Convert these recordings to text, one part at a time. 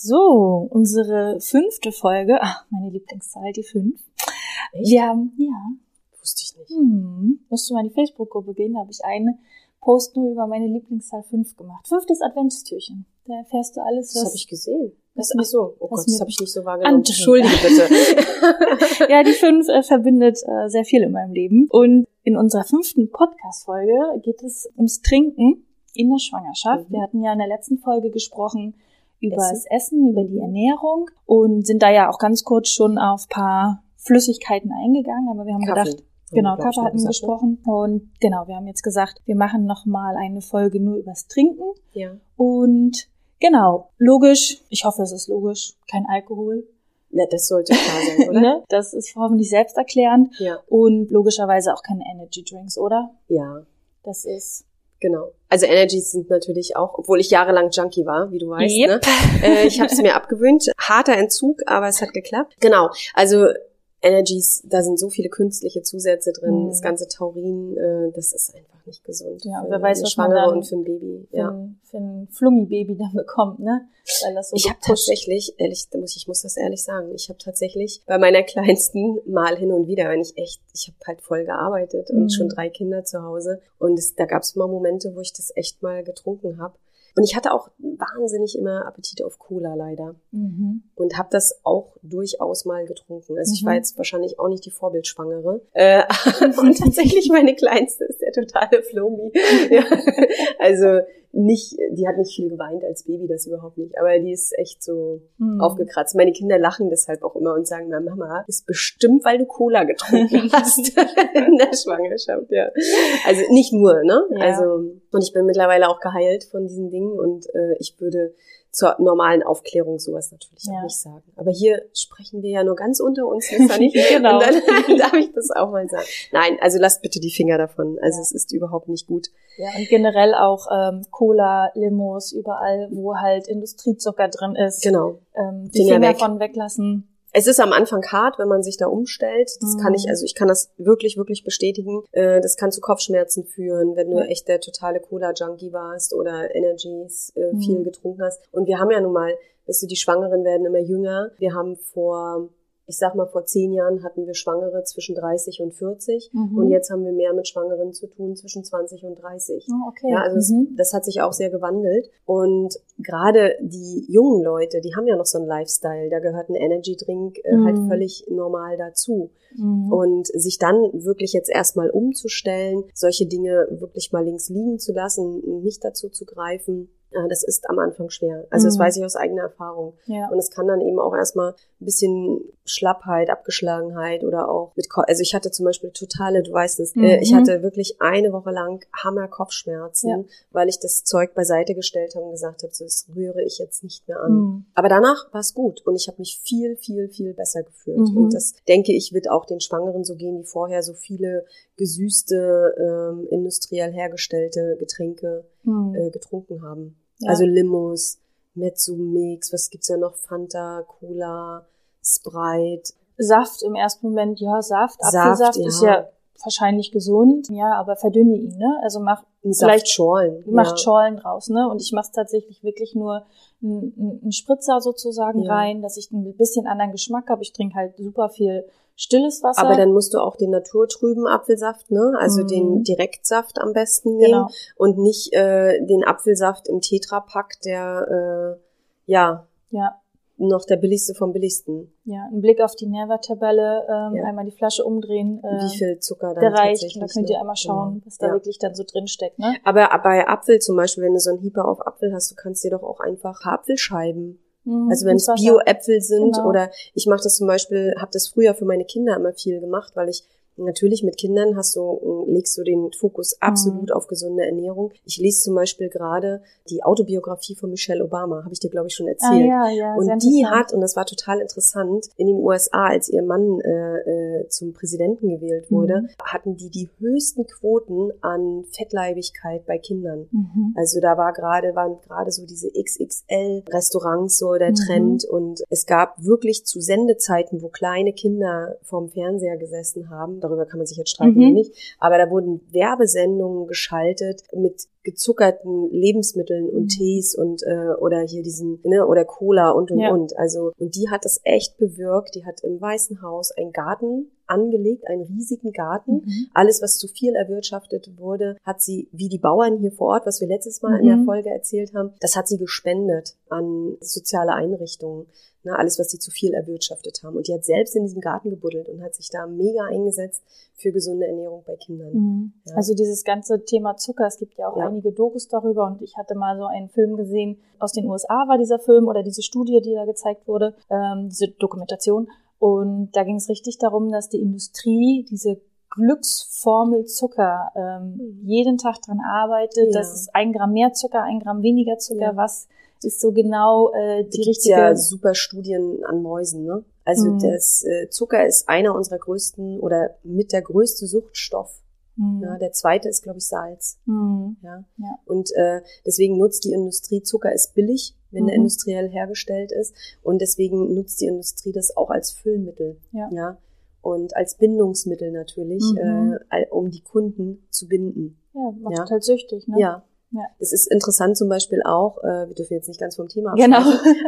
So, unsere fünfte Folge. Ach, meine Lieblingszahl, die fünf. Echt? Wir haben, ja. Wusste ich nicht. Hm, musst du mal in die Facebook-Gruppe gehen, da habe ich eine Post nur über meine Lieblingszahl fünf gemacht. Fünftes Adventstürchen. Da erfährst du alles, Das was... habe ich gesehen. Das, ach so, oh Gott, das habe ich nicht so wahrgenommen. Entschuldige bitte. ja, die fünf äh, verbindet äh, sehr viel in meinem Leben. Und in unserer fünften Podcast-Folge geht es ums Trinken in der Schwangerschaft. Mhm. Wir hatten ja in der letzten Folge gesprochen über Essen. das Essen, über die Ernährung und sind da ja auch ganz kurz schon auf paar Flüssigkeiten eingegangen. Aber wir haben Kaffee. gedacht, Genau, Kaffee hatten wir ne? gesprochen. Und genau, wir haben jetzt gesagt, wir machen nochmal eine Folge nur übers Trinken. Ja. Und genau, logisch, ich hoffe, es ist logisch, kein Alkohol. ja, das sollte klar sein, oder? Ne? Das ist hoffentlich selbsterklärend. Ja. Und logischerweise auch keine Energy Drinks, oder? Ja, Das ist. Genau. Also Energies sind natürlich auch, obwohl ich jahrelang Junkie war, wie du weißt. Yep. Ne? Äh, ich habe es mir abgewöhnt. Harter Entzug, aber es hat geklappt. Genau. Also Energies, da sind so viele künstliche Zusätze drin. Mhm. Das ganze Taurin, äh, das ist einfach nicht gesund. Ja, für wer weiß, was man dann und für ein Baby. Für, Ja. ein, für ein Flummi-Baby dann bekommt, ne? Weil das so Ich habe tatsächlich, ehrlich, ich muss das ehrlich sagen, ich habe tatsächlich bei meiner kleinsten mal hin und wieder, wenn ich echt, ich habe halt voll gearbeitet Mhm. und schon drei Kinder zu Hause und es, da gab es mal Momente, wo ich das echt mal getrunken habe. Und ich hatte auch wahnsinnig immer Appetit auf Cola leider Mhm. und habe das auch durchaus mal getrunken. Also ich Mhm. war jetzt wahrscheinlich auch nicht die Vorbildschwangere. Äh, und tatsächlich meine Kleinste ist der totale Flomi. ja. Also nicht, die hat nicht viel geweint als Baby, das überhaupt nicht. Aber die ist echt so Mhm. aufgekratzt. Meine Kinder lachen deshalb auch immer und sagen, na Mama, ist bestimmt, weil du Cola getrunken hast in der Schwangerschaft, ja. Also nicht nur, ne? Ja. Also, und ich bin mittlerweile auch geheilt von diesen Dingen und äh, ich würde zur normalen Aufklärung sowas natürlich Ja. auch nicht sagen. Aber hier sprechen wir ja nur ganz unter uns, Lisa, nicht? Genau. Und dann darf ich das auch mal sagen. Nein, also lasst bitte die Finger davon. Also Ja. es ist überhaupt nicht gut. Ja, und generell auch ähm, Cola, Limos, überall, wo halt Industriezucker drin ist. Genau. Ähm, die Finger Finger weg. von weglassen. Es ist am Anfang hart, wenn man sich da umstellt. Das Mhm. kann ich, also ich kann das wirklich, wirklich bestätigen. Äh, Das kann zu Kopfschmerzen führen, wenn du echt der totale Cola-Junkie warst oder Energies äh, Mhm. viel getrunken hast. Und wir haben ja nun mal, weißt du, die Schwangeren werden immer jünger. Wir haben vor, ich sag mal, vor zehn Jahren hatten wir Schwangere zwischen 30 und 40. Mhm. Und jetzt haben wir mehr mit Schwangeren zu tun zwischen 20 und 30. Oh, okay. Ja, also mhm. es, das hat sich auch sehr gewandelt. Und gerade die jungen Leute, die haben ja noch so einen Lifestyle. Da gehört ein Energy Drink äh, halt Mhm. völlig normal dazu. Mhm. Und sich dann wirklich jetzt erstmal umzustellen, solche Dinge wirklich mal links liegen zu lassen, nicht dazu zu greifen, das ist am Anfang schwer. Also das Mhm. weiß ich aus eigener Erfahrung. ja. Und es kann dann eben auch erstmal ein bisschen Schlappheit, Abgeschlagenheit oder auch mit, Ko also ich hatte zum Beispiel totale, du weißt es, äh, ich Mhm. hatte wirklich eine Woche lang Hammer Kopfschmerzen, Ja. weil ich das Zeug beiseite gestellt habe und gesagt habe, so, das rühre ich jetzt nicht mehr an. Mhm. Aber danach war es gut und ich habe mich viel, viel, viel besser gefühlt. Mhm. Und das denke ich, wird auch den Schwangeren so gehen, die vorher so viele gesüßte, ähm, industriell hergestellte Getränke Mhm. äh, getrunken haben. Ja. Also Limos, Mezzo-Mix, was gibt's ja noch? Fanta, Cola, Sprite. Saft im ersten Moment, ja, Saft. Saft, Apfelsaft ja. ist ja wahrscheinlich gesund, ja, aber verdünne ihn, ne? Also mach Ein Vielleicht Saftschorlen. macht ja. Schorlen draus, ne? Und ich mache tatsächlich wirklich nur einen einen Spritzer sozusagen Ja. rein, dass ich ein bisschen anderen Geschmack habe. Ich trinke halt super viel stilles Wasser. Aber dann musst du auch den naturtrüben Apfelsaft, ne? Also Mhm. den Direktsaft am besten nehmen genau. und nicht äh, den Apfelsaft im Tetrapack, der äh, ja Ja, noch der billigste vom billigsten. ja. Ein Blick auf die Nährwerttabelle, ähm, Ja. einmal die Flasche umdrehen. Äh, Wie viel Zucker da reicht. da könnt ihr noch- einmal schauen, Genau. was da ja. wirklich dann so drin steckt, ne? Aber bei Apfel zum Beispiel, wenn du so einen Hieber auf Apfel hast, du kannst dir doch auch einfach Apfelscheiben Mhm, Also wenn es. Bio-Äpfel sind Genau. oder ich mache das zum Beispiel, habe das früher für meine Kinder immer viel gemacht, weil ich Natürlich mit Kindern hast du, legst du den Fokus absolut mhm. auf gesunde Ernährung. Ich lese zum Beispiel gerade die Autobiografie von Michelle Obama, habe ich dir, glaube ich, schon ah, erzählt. Ah, ja, ja, und die hat, und das war total interessant, in den USA, als ihr Mann äh, äh, zum Präsidenten gewählt wurde, mhm. hatten die die höchsten Quoten an Fettleibigkeit bei Kindern. Mhm. Also da war gerade, waren gerade so diese XXL-Restaurants so der mhm. Trend und es gab wirklich zu Sendezeiten, wo kleine Kinder vorm Fernseher gesessen haben, darüber kann man sich jetzt streiten mhm. nicht, aber da wurden Werbesendungen geschaltet mit gezuckerten Lebensmitteln und mhm. Tees und äh, oder hier diesen ne, oder Cola und und ja. und also und die hat das echt bewirkt die hat im Weißen Haus einen Garten angelegt, einen riesigen Garten. Mhm. Alles, was zu viel erwirtschaftet wurde, hat sie, wie die Bauern hier vor Ort, was wir letztes Mal mhm. in der mhm. Folge erzählt haben, das hat sie gespendet an soziale Einrichtungen. Ne, alles, was sie zu viel erwirtschaftet haben. Und die hat selbst in diesem Garten gebuddelt und hat sich da mega eingesetzt für gesunde Ernährung bei Kindern. Mhm. Ja. Also dieses ganze Thema Zucker, es gibt ja auch ja. einige Dokus darüber und ich hatte mal so einen Film gesehen, aus den USA war dieser Film oder diese Studie, die da gezeigt wurde, ähm, diese Dokumentation. Und da ging es richtig darum, dass die Industrie diese Glücksformel Zucker ähm, mhm. jeden Tag dran arbeitet, ja. dass es ein Gramm mehr Zucker, ein Gramm weniger Zucker, was ist so genau äh, die da richtige. ja super Studien an Mäusen, ne? Also mhm. das äh, Zucker ist einer unserer größten oder mit der größte Suchtstoff. Mhm. Ja, der zweite ist, glaube ich, Salz. Mhm. Ja. ja. Und äh, deswegen nutzt die Industrie Zucker ist billig, wenn mhm. er industriell hergestellt ist. Und deswegen nutzt die Industrie das auch als Füllmittel. Ja. ja? Und als Bindungsmittel natürlich, mhm. äh, um die Kunden zu binden. Ja, macht ja? halt süchtig, ne? Ja, ja. Das ist interessant zum Beispiel auch, äh, wir dürfen jetzt nicht ganz vom Thema genau.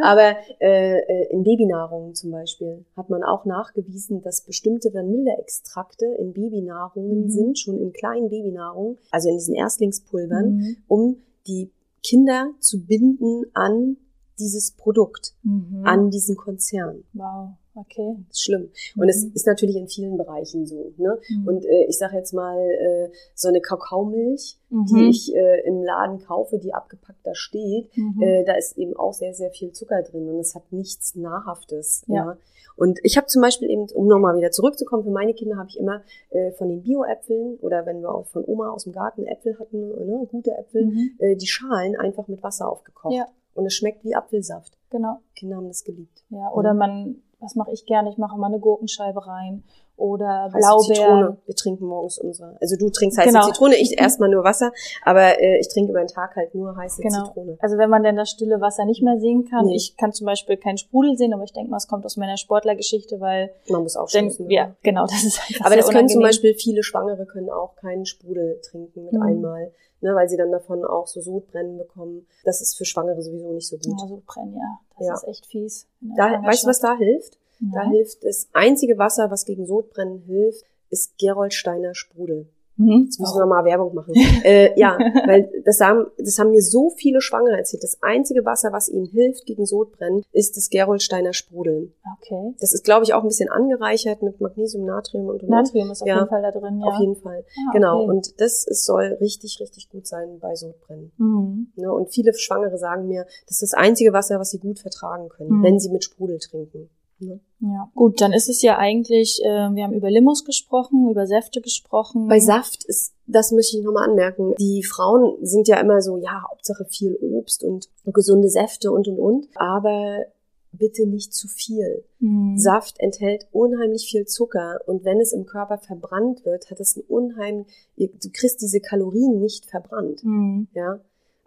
aber äh, äh, in Babynahrungen zum Beispiel hat man auch nachgewiesen, dass bestimmte Vanilleextrakte in Babynahrungen mhm. sind, schon in kleinen Babynahrungen, also in diesen Erstlingspulvern, mhm. um die Kinder zu binden an dieses Produkt, mhm. an diesen Konzern. Wow. Okay. Das ist schlimm. Und es mhm. ist natürlich in vielen Bereichen so. Ne? Mhm. Und äh, ich sage jetzt mal, äh, so eine Kakaomilch, mhm. die ich äh, im Laden kaufe, die abgepackt da steht, mhm. äh, da ist eben auch sehr, sehr viel Zucker drin und es hat nichts Nahrhaftes. Ja. ja? Und ich habe zum Beispiel eben, um nochmal wieder zurückzukommen, für meine Kinder habe ich immer äh, von den Bio-Äpfeln oder wenn wir auch von Oma aus dem Garten Äpfel hatten, ne, gute Äpfel, mhm. äh, die Schalen einfach mit Wasser aufgekocht. Ja. Und es schmeckt wie Apfelsaft. Genau. Kinder haben das geliebt. Ja, oder man was mache ich gerne? Ich mache mal eine Gurkenscheibe rein oder Blaubeeren. Wir trinken morgens unsere. Also du trinkst heiße genau. Zitrone, ich erstmal nur Wasser, aber äh, ich trinke über den Tag halt nur heiße genau. Zitrone. Also wenn man denn das stille Wasser nicht mehr sehen kann, nee. ich kann zum Beispiel keinen Sprudel sehen, aber ich denke mal, es kommt aus meiner Sportlergeschichte, weil man muss auch denn, Ja, genau, das ist. Das aber das können zum Beispiel viele Schwangere können auch keinen Sprudel trinken mit mhm. einmal ne, weil sie dann davon auch so Sodbrennen bekommen. Das ist für Schwangere sowieso nicht so gut. Ja, Sodbrennen, ja. Das ja. ist echt fies. Da, weißt du, was da hilft? Ja. Da hilft das einzige Wasser, was gegen Sodbrennen hilft, ist Geroldsteiner Sprudel. Mhm. Jetzt müssen wir mal Werbung machen. äh, ja, weil das haben, das haben mir so viele Schwangere erzählt. Das einzige Wasser, was ihnen hilft gegen Sodbrennen, ist das Geroldsteiner Sprudel. Okay. Das ist, glaube ich, auch ein bisschen angereichert mit Magnesium, Natrium und, und Natrium ist auf ja, jeden Fall da drin, ja. Auf jeden Fall. Ah, genau. Okay. Und das ist, soll richtig, richtig gut sein bei Sodbrennen. Mhm. Ne, und viele Schwangere sagen mir, das ist das einzige Wasser, was sie gut vertragen können, mhm. wenn sie mit Sprudel trinken. Ne? Ja, gut, dann ist es ja eigentlich, äh, wir haben über Limos gesprochen, über Säfte gesprochen. Bei Saft ist, das möchte ich nochmal anmerken, die Frauen sind ja immer so, ja, Hauptsache viel Obst und gesunde Säfte und und und, aber bitte nicht zu viel. Mhm. Saft enthält unheimlich viel Zucker und wenn es im Körper verbrannt wird, hat es ein unheimlich, du kriegst diese Kalorien nicht verbrannt. Mhm. Ja,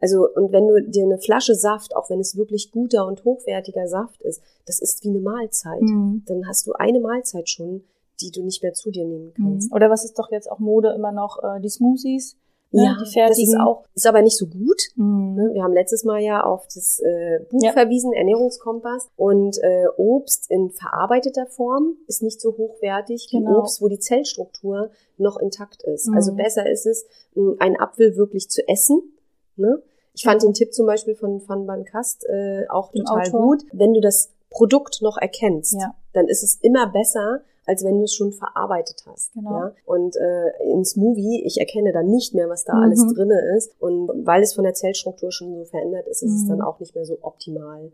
also, und wenn du dir eine Flasche Saft, auch wenn es wirklich guter und hochwertiger Saft ist, das ist wie eine Mahlzeit. Mhm. Dann hast du eine Mahlzeit schon, die du nicht mehr zu dir nehmen kannst. Mhm. Oder was ist doch jetzt auch Mode immer noch, äh, die Smoothies? Ne, ja, die fertigen. das ist auch, ist aber nicht so gut. Mhm. Ne, wir haben letztes Mal ja auf das äh, Buch ja. verwiesen, Ernährungskompass. Und äh, Obst in verarbeiteter Form ist nicht so hochwertig wie genau. Obst, wo die Zellstruktur noch intakt ist. Also mhm. besser ist es, einen Apfel wirklich zu essen. Ne? Ich fand den Tipp zum Beispiel von Van Van Kast äh, auch total gut. Wenn du das Produkt noch erkennst, ja. dann ist es immer besser, als wenn du es schon verarbeitet hast. Genau. Ja? Und äh, ins Movie, ich erkenne dann nicht mehr, was da mhm. alles drinne ist. Und weil es von der Zellstruktur schon so verändert ist, ist mhm. es dann auch nicht mehr so optimal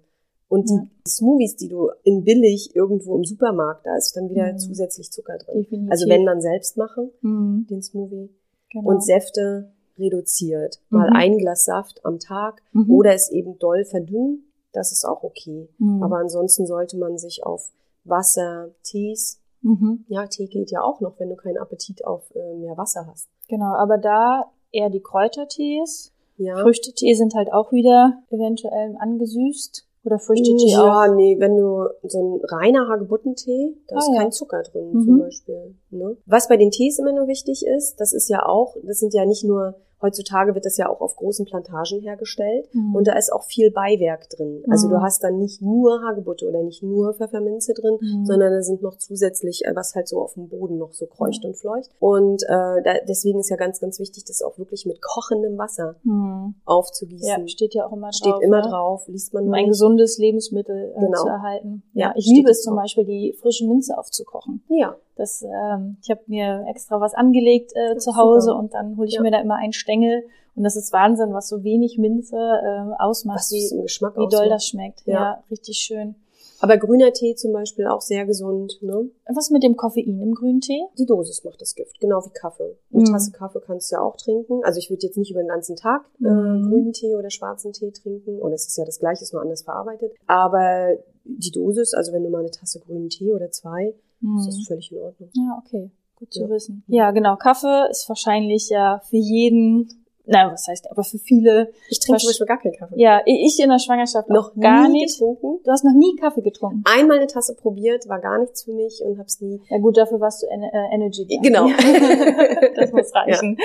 Und die Ja. Smoothies, die du in billig irgendwo im Supermarkt, da ist dann wieder Mhm. zusätzlich Zucker drin. Definitiv. Also wenn dann selbst machen, Mhm. den Smoothie. Genau. Und Säfte reduziert. Mal Mhm. ein Glas Saft am Tag Mhm. oder es eben doll verdünnen. Das ist auch okay. Mhm. Aber ansonsten sollte man sich auf Wasser, Tees, Mhm. ja, Tee geht ja auch noch, wenn du keinen Appetit auf äh, mehr Wasser hast. Genau, aber da eher die Kräutertees. Ja. Früchtetee sind halt auch wieder eventuell angesüßt. Oder Früchtetee ja, auch. nee, wenn du so ein reiner Hagebuttentee, da Ah, ist ja. kein Zucker drin Mhm. zum Beispiel. Ne? Was bei den Tees immer nur wichtig ist, das ist ja auch, das sind ja nicht nur, heutzutage wird das ja auch auf großen Plantagen hergestellt Mhm. und da ist auch viel Beiwerk drin. Also Mhm. du hast dann nicht nur Hagebutte oder nicht nur Pfefferminze drin, Mhm. sondern da sind noch zusätzlich, äh, was halt so auf dem Boden noch so kreucht und fleucht. Und äh, da, deswegen ist ja ganz, ganz wichtig, das auch wirklich mit kochendem Wasser Mhm. aufzugießen. Ja, steht ja auch immer drauf. Steht immer ne? drauf, liest man Um nur ein nicht. gesundes Lebensmittel äh, Genau. zu erhalten. Ja, Ja, ich liebe es zum. Beispiel, die frische Minze aufzukochen. Ja, Das, ähm, ich habe mir extra was angelegt äh, zu Hause super. und dann hole ich Ja. mir da immer einen Stängel. Und das ist Wahnsinn, was so wenig Minze äh, ausmacht, was wie, im Geschmack wie doll das schmeckt. Ja. Ja. richtig schön. Aber grüner Tee zum Beispiel auch sehr gesund, ne? Was mit dem Koffein im grünen Tee? Die Dosis macht das Gift, genau wie Kaffee. Eine Mhm. Tasse Kaffee kannst du ja auch trinken. Also ich würde jetzt nicht über den ganzen Tag äh, Mhm. grünen Tee oder schwarzen Tee trinken. Und es ist ja das gleiche, ist nur anders verarbeitet. Aber die Dosis, also wenn du mal eine Tasse grünen Tee oder zwei, ist das Mhm. völlig in Ordnung. Ja, okay. Gut zu Ja. wissen. Ja, genau. Kaffee ist wahrscheinlich ja für jeden, na, was heißt, aber für viele. Ich trinke zum Beispiel gar keinen Kaffee. Ja, ich in der Schwangerschaft Noch gar nicht. getrunken. Du hast noch nie Kaffee getrunken. Einmal eine Tasse probiert, war gar nichts für mich und hab's nie. Ja gut, dafür warst du en äh, Energy. Junkie. Genau. das muss reichen.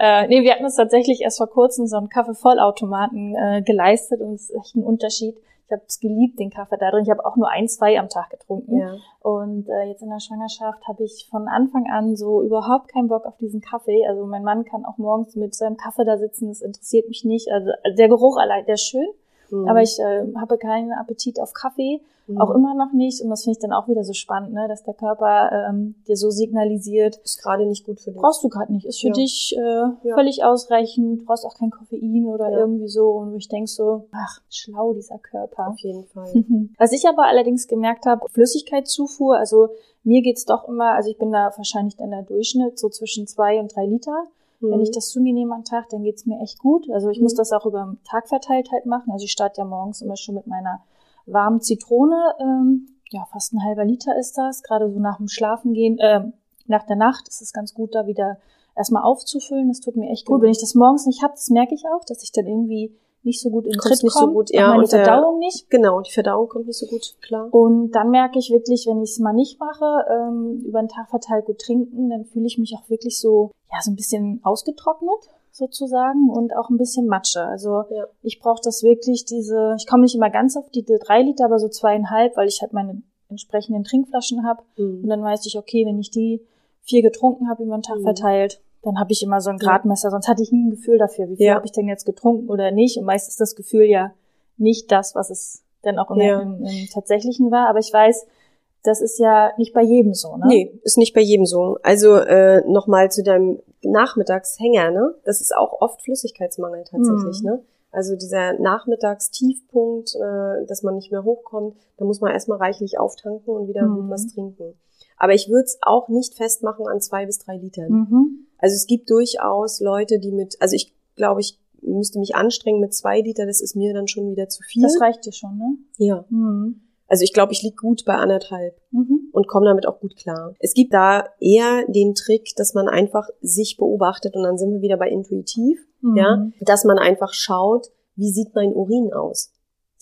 Äh, nee, wir hatten uns tatsächlich erst vor kurzem so einen Kaffeevollautomaten äh, geleistet und es ist echt ein Unterschied. Ich habe es geliebt, den Kaffee da drin. Ich habe auch nur ein, zwei am Tag getrunken. Ja. Und äh, jetzt in der Schwangerschaft habe ich von Anfang an so überhaupt keinen Bock auf diesen Kaffee. Also mein Mann kann auch morgens mit seinem Kaffee da sitzen, das interessiert mich nicht. Also der Geruch allein, der ist schön, Mhm. aber ich äh, habe keinen Appetit auf Kaffee, Mhm. auch immer noch nicht. Und das finde ich dann auch wieder so spannend, ne, dass der Körper ähm, dir so signalisiert, ist gerade nicht gut für dich. brauchst du gerade nicht, ist für Ja. dich äh, Ja. völlig ausreichend, brauchst auch kein Koffein oder Ja. irgendwie so. Und ich denk so, ach, schlau dieser Körper. Auf jeden Fall. Was ich aber allerdings gemerkt habe, Flüssigkeitszufuhr, also mir geht's doch immer, also ich bin da wahrscheinlich dann der Durchschnitt, so zwischen zwei und drei Liter. Wenn Mhm. ich das zu mir nehme am Tag, dann geht's mir echt gut. Also ich Mhm. muss das auch über den Tag verteilt halt machen. Also ich starte ja morgens immer schon mit meiner warmen Zitrone. Ähm, ja, fast ein halber Liter ist das. Gerade so nach dem Schlafengehen, äh, nach der Nacht ist es ganz gut, da wieder erstmal aufzufüllen. Das tut mir echt gut. Genau. Wenn ich das morgens nicht hab, das merke ich auch, dass ich dann irgendwie nicht so gut in den Tritt nicht so komme. gut, Auch ja, meine und der- Verdauung nicht. Genau, die Verdauung kommt nicht so gut klar. Und dann merke ich wirklich, wenn ich es mal nicht mache, ähm, über den Tag verteilt gut trinken, dann fühle ich mich auch wirklich so, ja, so ein bisschen ausgetrocknet sozusagen und auch ein bisschen Matsche. Also Ja. ich brauche das wirklich, diese, ich komme nicht immer ganz auf die drei Liter, aber so zweieinhalb, weil ich halt meine entsprechenden Trinkflaschen habe. Und Mhm. dann weiß ich, okay, wenn ich die vier getrunken habe über den Tag Mhm. verteilt, dann habe ich immer so ein. Gradmesser, sonst hatte ich nie ein Gefühl dafür, wie viel Ja. habe ich denn jetzt getrunken oder nicht. Und meist ist das Gefühl ja nicht das, was es dann auch im, Ja. im, im tatsächlichen war. Aber ich weiß, das ist ja nicht bei jedem so, ne? Nee, ist nicht bei jedem so. Also äh, nochmal zu deinem Nachmittagshänger, ne? Das ist auch oft Flüssigkeitsmangel tatsächlich, Mhm. ne? Also dieser Nachmittagstiefpunkt, äh, dass man nicht mehr hochkommt, da muss man erstmal reichlich auftanken und wieder Mhm. gut was trinken. Aber ich würde es auch nicht festmachen an zwei bis drei Litern. Mhm. Also es gibt durchaus Leute, die mit, also ich glaube, ich müsste mich anstrengen mit zwei Liter, das ist mir dann schon wieder zu viel. Das reicht dir schon, ne? ja. Mhm. Also ich glaube, ich lieg gut bei anderthalb Mhm. und komme damit auch gut klar. Es gibt da eher den Trick, dass man einfach sich beobachtet und dann sind wir wieder bei intuitiv, Mhm. ja, dass man einfach schaut, wie sieht mein Urin aus?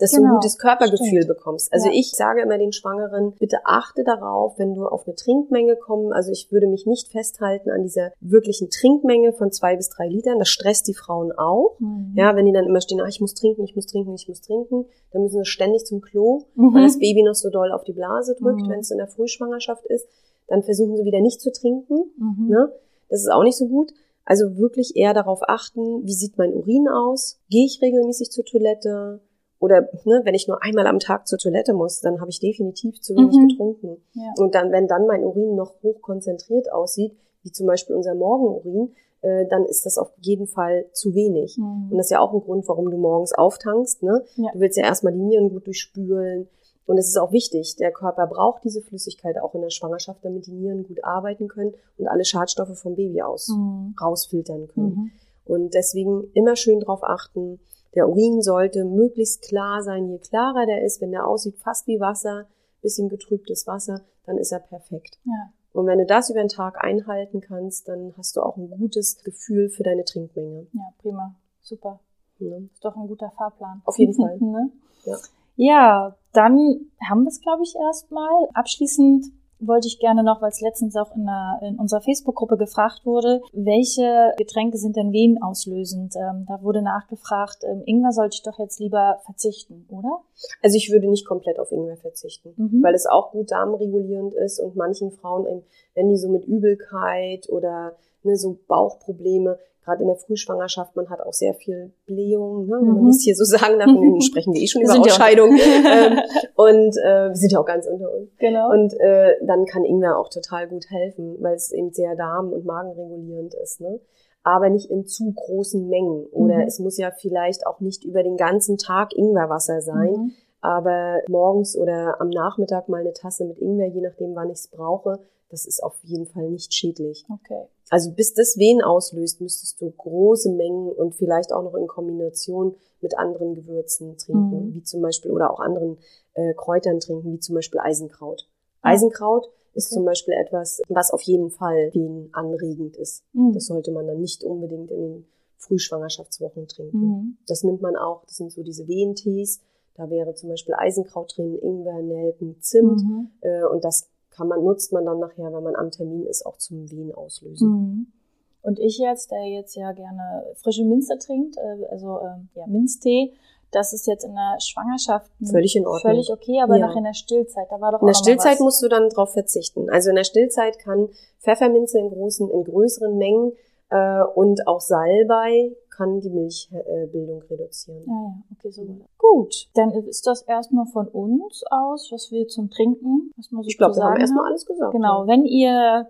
Dass du ein Genau, gutes Körpergefühl stimmt. bekommst. Also Ja. ich sage immer den Schwangeren, bitte achte darauf, wenn du auf eine Trinkmenge kommst. Also ich würde mich nicht festhalten an dieser wirklichen Trinkmenge von zwei bis drei Litern. Das stresst die Frauen auch. Mhm. Ja, wenn die dann immer stehen, ah, ich muss trinken, ich muss trinken, ich muss trinken, dann müssen sie ständig zum Klo Mhm. weil das Baby noch so doll auf die Blase drückt, Mhm. wenn es in der Frühschwangerschaft ist. Dann versuchen sie wieder nicht zu trinken. Mhm. Ne? Das ist auch nicht so gut. Also wirklich eher darauf achten, wie sieht mein Urin aus? Gehe ich regelmäßig zur Toilette? Oder ne, wenn ich nur einmal am Tag zur Toilette muss, dann habe ich definitiv zu wenig Mhm. getrunken. Ja. Und dann, wenn dann mein Urin noch hoch konzentriert aussieht, wie zum Beispiel unser Morgenurin, äh, dann ist das auf jeden Fall zu wenig. Mhm. Und das ist ja auch ein Grund, warum du morgens auftankst. Ne? Ja. Du willst ja erstmal die Nieren gut durchspülen. Und es ist auch wichtig, der Körper braucht diese Flüssigkeit auch in der Schwangerschaft, damit die Nieren gut arbeiten können und alle Schadstoffe vom Baby aus Mhm. rausfiltern können. Mhm. Und deswegen immer schön drauf achten. Der Urin sollte möglichst klar sein. Je klarer der ist, wenn der aussieht fast wie Wasser, bisschen getrübtes Wasser, dann ist er perfekt. Ja. Und wenn du das über den Tag einhalten kannst, dann hast du auch ein gutes Gefühl für deine Trinkmenge. ja, prima. Super. Ne? Ist doch ein guter Fahrplan. Auf jeden Fall. ne? Ja. ja, dann haben wir es, glaube ich, erstmal. Abschließend wollte ich gerne noch, weil es letztens auch in, der, in unserer Facebook-Gruppe gefragt wurde, welche Getränke sind denn venenauslösend? Ähm, da wurde nachgefragt, ähm, Ingwer sollte ich doch jetzt lieber verzichten, oder? Also ich würde nicht komplett auf Ingwer verzichten, Mhm. weil es auch gut darmregulierend ist und manchen Frauen, ähm, wenn die so mit Übelkeit oder ne, so Bauchprobleme, gerade in der Frühschwangerschaft, man hat auch sehr viel Blähung, ne, wenn man Mhm. das hier so sagen darf, sprechen wir eh schon über Ausscheidung. ähm, und äh, wir sind ja auch ganz unter uns. Genau. Und äh, dann kann Ingwer auch total gut helfen, weil es eben sehr darm- und magenregulierend ist. Ne? Aber nicht in zu großen Mengen. Oder Mhm. es muss ja vielleicht auch nicht über den ganzen Tag Ingwerwasser sein. Mhm. Aber morgens oder am Nachmittag mal eine Tasse mit Ingwer, je nachdem, wann ich es brauche, das ist auf jeden Fall nicht schädlich. Okay. Also bis das Wehen auslöst, müsstest du große Mengen und vielleicht auch noch in Kombination mit anderen Gewürzen trinken, Mhm. wie zum Beispiel, oder auch anderen äh, Kräutern trinken, wie zum Beispiel Eisenkraut. Ah. Eisenkraut ist Okay. zum Beispiel etwas, was auf jeden Fall wehenanregend ist. Mhm. Das sollte man dann nicht unbedingt in den Frühschwangerschaftswochen trinken. Mhm. Das nimmt man auch, das sind so diese Wehentees. Da wäre zum Beispiel Eisenkraut drin, Ingwer, Nelken, Zimt. Mhm. Äh, und das kann man, nutzt man dann nachher, wenn man am Termin ist, auch zum Wehen auslösen. Mhm. Und ich jetzt, der jetzt ja gerne frische Minze trinkt, äh, also ähm, ja, Minztee, das ist jetzt in der Schwangerschaft Völlig in Ordnung. völlig okay, aber Ja. nach in der Stillzeit, da war doch In der noch Stillzeit was. musst du dann drauf verzichten. Also in der Stillzeit kann Pfefferminze in großen, in größeren Mengen äh, und auch Salbei kann die Milchbildung reduzieren. Ja, ja, okay, so. Gut, dann ist das erstmal von uns aus, was wir zum Trinken, was man so Ich glaube, wir haben erstmal alles gesagt. Genau, wenn ihr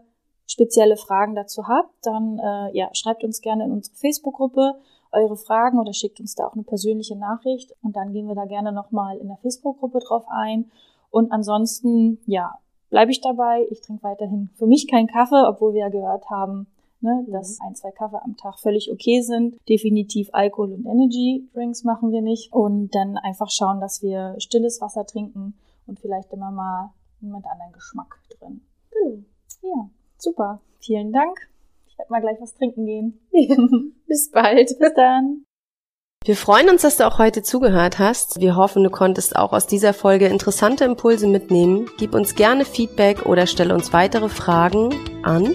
spezielle Fragen dazu habt, dann äh, ja, schreibt uns gerne in unsere Facebook-Gruppe eure Fragen oder schickt uns da auch eine persönliche Nachricht und dann gehen wir da gerne nochmal in der Facebook-Gruppe drauf ein. Und ansonsten, ja, bleibe ich dabei. Ich trinke weiterhin für mich keinen Kaffee, obwohl wir ja gehört haben, ne, dass ein, zwei Kaffee am Tag völlig okay sind. Definitiv Alkohol und Energy Drinks machen wir nicht. Und dann einfach schauen, dass wir stilles Wasser trinken und vielleicht immer mal mit anderen Geschmack drin. Genau. Ja, super. Vielen Dank. Ich werde mal gleich was trinken gehen. Bis bald. Bis dann. Wir freuen uns, dass du auch heute zugehört hast. Wir hoffen, du konntest auch aus dieser Folge interessante Impulse mitnehmen. Gib uns gerne Feedback oder stelle uns weitere Fragen an